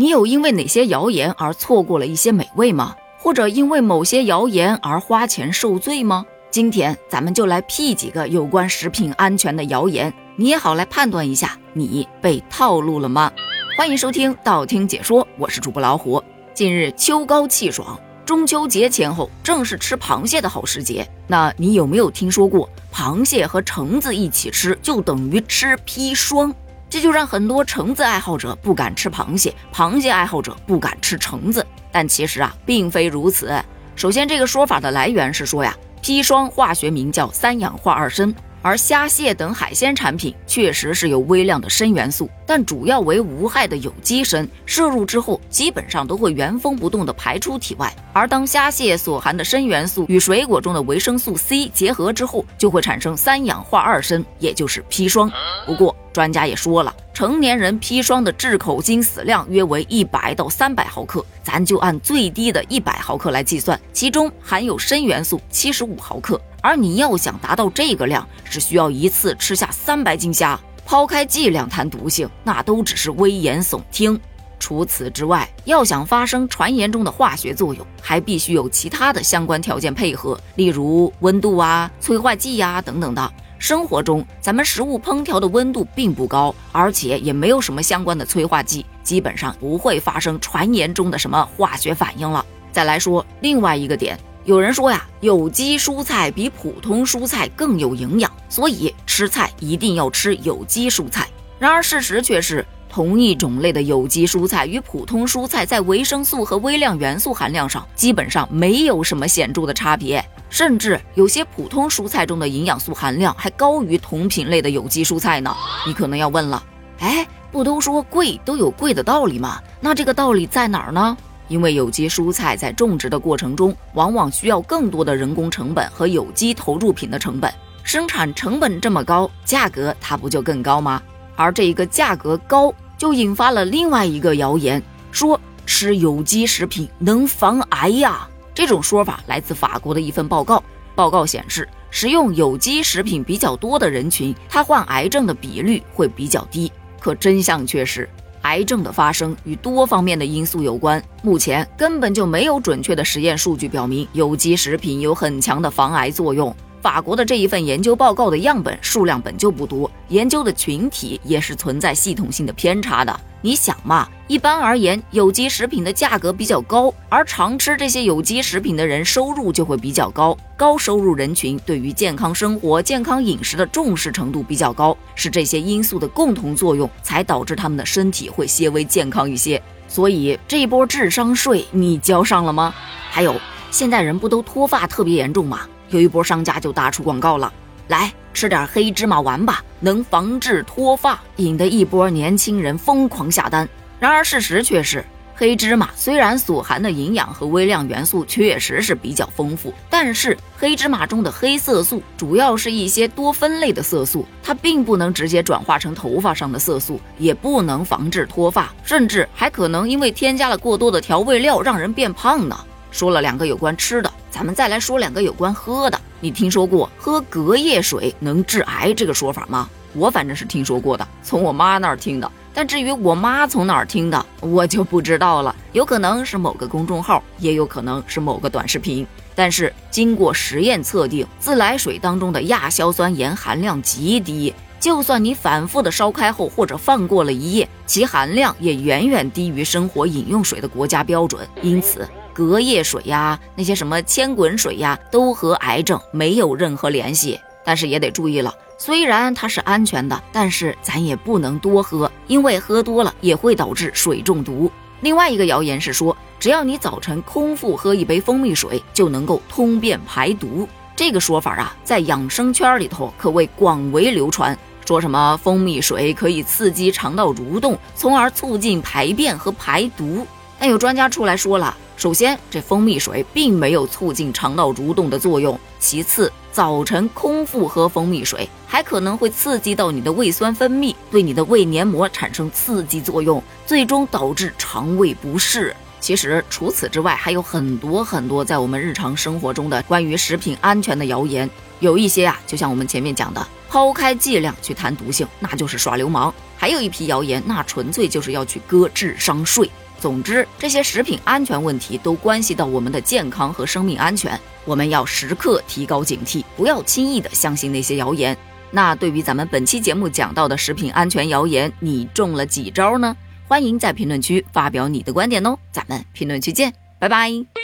你有因为哪些谣言而错过了一些美味吗？或者因为某些谣言而花钱受罪吗？今天咱们就来辟几个有关食品安全的谣言，你也好来判断一下，你被套路了吗？欢迎收听道听解说，我是主播老虎。近日秋高气爽，中秋节前后正是吃螃蟹的好时节。那你有没有听说过，螃蟹和橙子一起吃就等于吃砒霜？这就让很多橙子爱好者不敢吃螃蟹，螃蟹爱好者不敢吃橙子。但其实啊，并非如此。首先，这个说法的来源是说呀，砒霜化学名叫三氧化二砷。而虾蟹等海鲜产品确实是有微量的砷元素，但主要为无害的有机砷，摄入之后基本上都会原封不动的排出体外。而当虾蟹所含的砷元素与水果中的维生素 C 结合之后，就会产生三氧化二砷，也就是砒霜。不过专家也说了，成年人砒霜的致口金死量约为一百到三百毫克，咱就按最低的一百毫克来计算，其中含有砷元素七十五毫克。而你要想达到这个量，是需要一次吃下三百斤虾。抛开剂量谈毒性，那都只是危言耸听。除此之外，要想发生传言中的化学作用，还必须有其他的相关条件配合，例如温度啊、催化剂呀等等的。生活中，咱们食物烹调的温度并不高，而且也没有什么相关的催化剂，基本上不会发生传言中的什么化学反应了。再来说另外一个点。有人说呀，有机蔬菜比普通蔬菜更有营养，所以吃菜一定要吃有机蔬菜。然而事实却是，同一种类的有机蔬菜与普通蔬菜在维生素和微量元素含量上基本上没有什么显著的差别，甚至有些普通蔬菜中的营养素含量还高于同品类的有机蔬菜呢。你可能要问了，哎，不都说贵都有贵的道理吗？那这个道理在哪儿呢？因为有机蔬菜在种植的过程中，往往需要更多的人工成本和有机投入品的成本，生产成本这么高，价格它不就更高吗？而这一个价格高，就引发了另外一个谣言，说吃有机食品能防癌呀。这种说法来自法国的一份报告，报告显示，食用有机食品比较多的人群，他患癌症的比率会比较低。可真相却是。癌症的发生与多方面的因素有关，目前根本就没有准确的实验数据表明有机食品有很强的防癌作用。法国的这一份研究报告的样本数量本就不多，研究的群体也是存在系统性的偏差的。你想嘛，一般而言，有机食品的价格比较高，而常吃这些有机食品的人收入就会比较高。高收入人群对于健康生活、健康饮食的重视程度比较高，是这些因素的共同作用，才导致他们的身体会些微健康一些。所以这一波智商税你交上了吗？还有，现在人不都脱发特别严重吗？有一波商家就打出广告了，来吃点黑芝麻丸吧，能防治脱发，引得一波年轻人疯狂下单。然而事实却是，黑芝麻虽然所含的营养和微量元素确实是比较丰富，但是黑芝麻中的黑色素主要是一些多酚类的色素，它并不能直接转化成头发上的色素，也不能防治脱发，甚至还可能因为添加了过多的调味料让人变胖呢。说了两个有关吃的。咱们再来说两个有关喝的。你听说过喝隔夜水能致癌这个说法吗？我反正是听说过的，从我妈那儿听的。但至于我妈从哪儿听的，我就不知道了。有可能是某个公众号，也有可能是某个短视频。但是经过实验测定，自来水当中的亚硝酸盐含量极低，就算你反复的烧开后或者放过了一夜，其含量也远远低于生活饮用水的国家标准。因此。隔夜水呀，那些什么千滚水呀，都和癌症没有任何联系。但是也得注意了，虽然它是安全的，但是咱也不能多喝，因为喝多了也会导致水中毒。另外一个谣言是说，只要你早晨空腹喝一杯蜂蜜水，就能够通便排毒。这个说法啊，在养生圈里头可谓广为流传，说什么蜂蜜水可以刺激肠道蠕动，从而促进排便和排毒。但有专家出来说了。首先，这蜂蜜水并没有促进肠道蠕动的作用。其次，早晨空腹喝蜂蜜水，还可能会刺激到你的胃酸分泌，对你的胃黏膜产生刺激作用，最终导致肠胃不适。其实，除此之外，还有很多很多在我们日常生活中的关于食品安全的谣言。有一些啊，就像我们前面讲的，抛开剂量去谈毒性，那就是耍流氓；还有一批谣言，那纯粹就是要去割智商税。总之，这些食品安全问题都关系到我们的健康和生命安全，我们要时刻提高警惕，不要轻易的相信那些谣言。那对于咱们本期节目讲到的食品安全谣言，你中了几招呢？欢迎在评论区发表你的观点哦，咱们评论区见，拜拜。